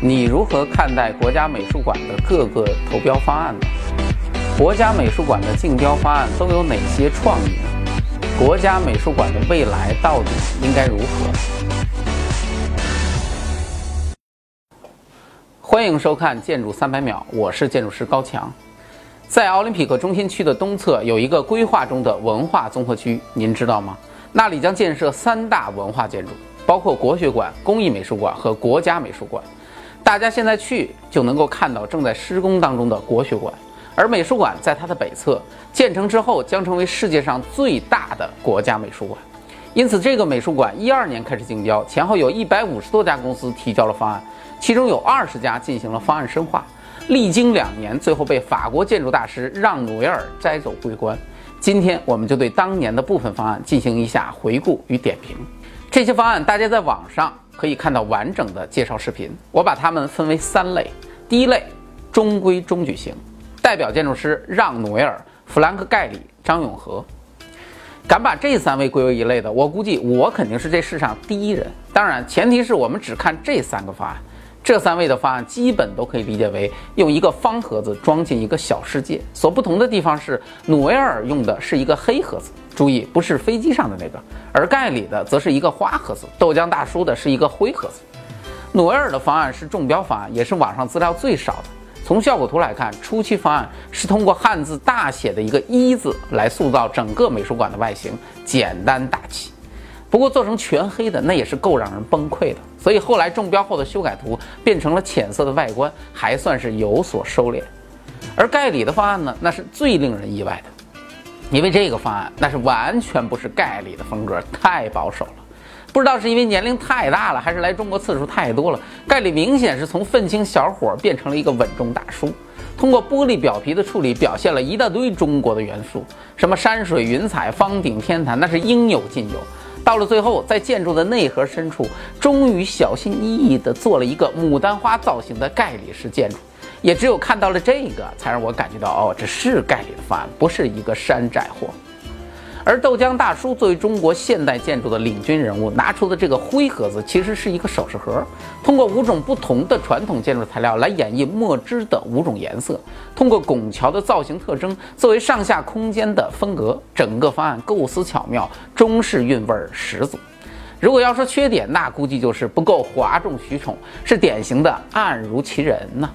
你如何看待国家美术馆的各个投标方案呢？国家美术馆的竞标方案都有哪些创意呢？国家美术馆的未来到底应该如何？欢迎收看《建筑三百秒》，我是建筑师高强。在奥林匹克中心区的东侧有一个规划中的文化综合区，您知道吗？那里将建设三大文化建筑，包括国学馆、工艺美术馆和国家美术馆。大家现在去就能够看到正在施工当中的国学馆，而美术馆在它的北侧，建成之后将成为世界上最大的国家美术馆。因此，这个美术馆一二年开始竞标，前后有一百五十多家公司提交了方案，其中有二十家进行了方案深化，历经两年，最后被法国建筑大师让努维尔摘走桂冠。今天，我们就对当年的部分方案进行一下回顾与点评。这些方案，大家在网上。可以看到完整的介绍视频，我把它们分为三类。第一类，中规中矩型，代表建筑师让努维尔、弗兰克盖里、张永和。敢把这三位归为一类的，我估计我肯定是这世上第一人。当然，前提是我们只看这三个方案。这三位的方案基本都可以理解为用一个方盒子装进一个小世界，所不同的地方是努维尔用的是一个黑盒子，注意不是飞机上的那个，而盖里的则是一个花盒子，豆浆大叔的是一个灰盒子。努维尔的方案是中标方案，也是网上资料最少的。从效果图来看，初期方案是通过汉字大写的一个一字来塑造整个美术馆的外形，简单大气。不过做成全黑的那也是够让人崩溃的，所以后来中标后的修改图变成了浅色的外观，还算是有所收敛。而盖里的方案呢，那是最令人意外的，因为这个方案那是完全不是盖里的风格，太保守了。不知道是因为年龄太大了，还是来中国次数太多了，盖里明显是从愤青小伙变成了一个稳重大叔。通过玻璃表皮的处理，表现了一大堆中国的元素，什么山水云彩、方顶天坛，那是应有尽有。到了最后，在建筑的内核深处，终于小心翼翼地做了一个牡丹花造型的盖里式建筑。也只有看到了这个，才让我感觉到，哦，这是盖里的方案，不是一个山寨货。而豆浆大叔作为中国现代建筑的领军人物，拿出的这个灰盒子其实是一个首饰盒，通过五种不同的传统建筑材料来演绎墨汁的五种颜色，通过拱桥的造型特征作为上下空间的分隔，整个方案构思巧妙，中式韵味十足。如果要说缺点，那估计就是不够哗众取宠，是典型的暗如其人呢。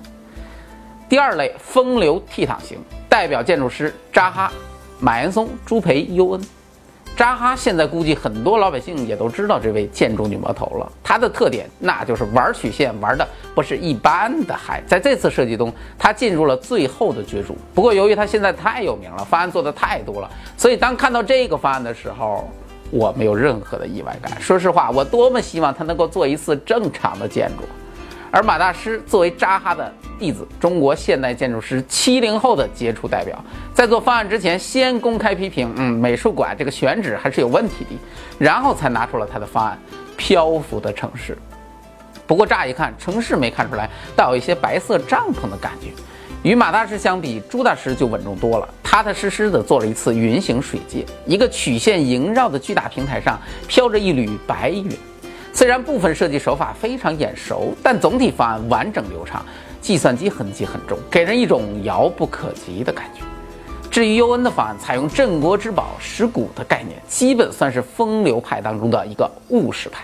第二类风流倜傥型，代表建筑师扎哈。马岩松、朱培、尤恩、扎哈，现在估计很多老百姓也都知道这位建筑女魔头了。她的特点那就是玩曲线玩的不是一般的嗨。在这次设计中，她进入了最后的角逐。不过由于她现在太有名了，方案做的太多了，所以当看到这个方案的时候，我没有任何的意外感。说实话，我多么希望她能够做一次正常的建筑。而马大师作为扎哈的弟子，中国现代建筑师七零后的杰出代表，在做方案之前，先公开批评，嗯，美术馆这个选址还是有问题的，然后才拿出了他的方案——漂浮的城市。不过乍一看，城市没看出来，倒有一些白色帐篷的感觉。与马大师相比，朱大师就稳重多了，踏踏实实的做了一次云形水界，一个曲线萦绕的巨大平台上飘着一缕白云。虽然部分设计手法非常眼熟，但总体方案完整流畅，计算机痕迹很重，给人一种遥不可及的感觉。至于尤恩的方案，采用镇国之宝石鼓的概念，基本算是风流派当中的一个务实派。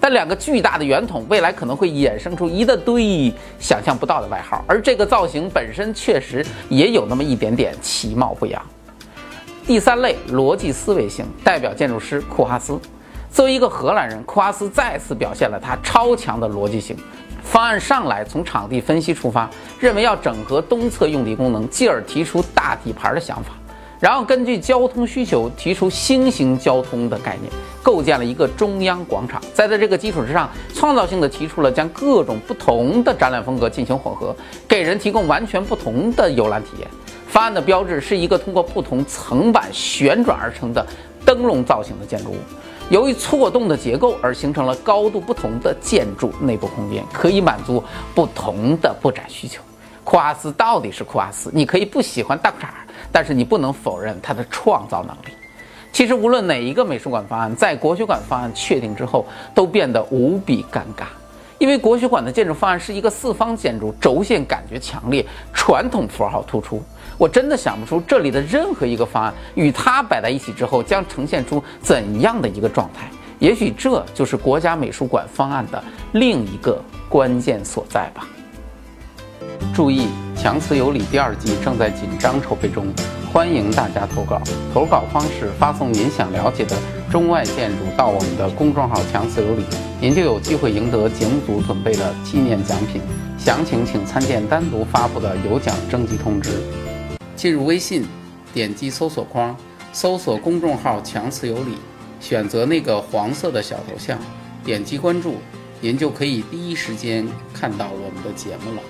但两个巨大的圆筒，未来可能会衍生出一大堆想象不到的外号，而这个造型本身确实也有那么一点点其貌不扬。第三类逻辑思维型，代表建筑师库哈斯。作为一个荷兰人，库阿斯再次表现了他超强的逻辑性。方案上来从场地分析出发，认为要整合东侧用地功能，继而提出大底盘的想法，然后根据交通需求提出新型交通的概念，构建了一个中央广场。再在这个基础之上，创造性的提出了将各种不同的展览风格进行混合，给人提供完全不同的游览体验。方案的标志是一个通过不同层板旋转而成的灯笼造型的建筑物。由于错动的结构而形成了高度不同的建筑内部空间，可以满足不同的布展需求。库阿斯到底是库阿斯，你可以不喜欢大裤衩，但是你不能否认他的创造能力。其实无论哪一个美术馆方案，在国学馆方案确定之后，都变得无比尴尬。因为国学馆的建筑方案是一个四方建筑，轴线感觉强烈，传统符号突出。我真的想不出这里的任何一个方案与它摆在一起之后将呈现出怎样的一个状态。也许这就是国家美术馆方案的另一个关键所在吧。注意，《强词有理》第二季正在紧张筹备中，欢迎大家投稿。投稿方式：发送您想了解的中外建筑到我们的公众号“强词有理”，您就有机会赢得节目组准备的纪念奖品。详情请参见单独发布的有奖征集通知。进入微信，点击搜索框，搜索公众号“强词有理”，选择那个黄色的小头像，点击关注，您就可以第一时间看到我们的节目了。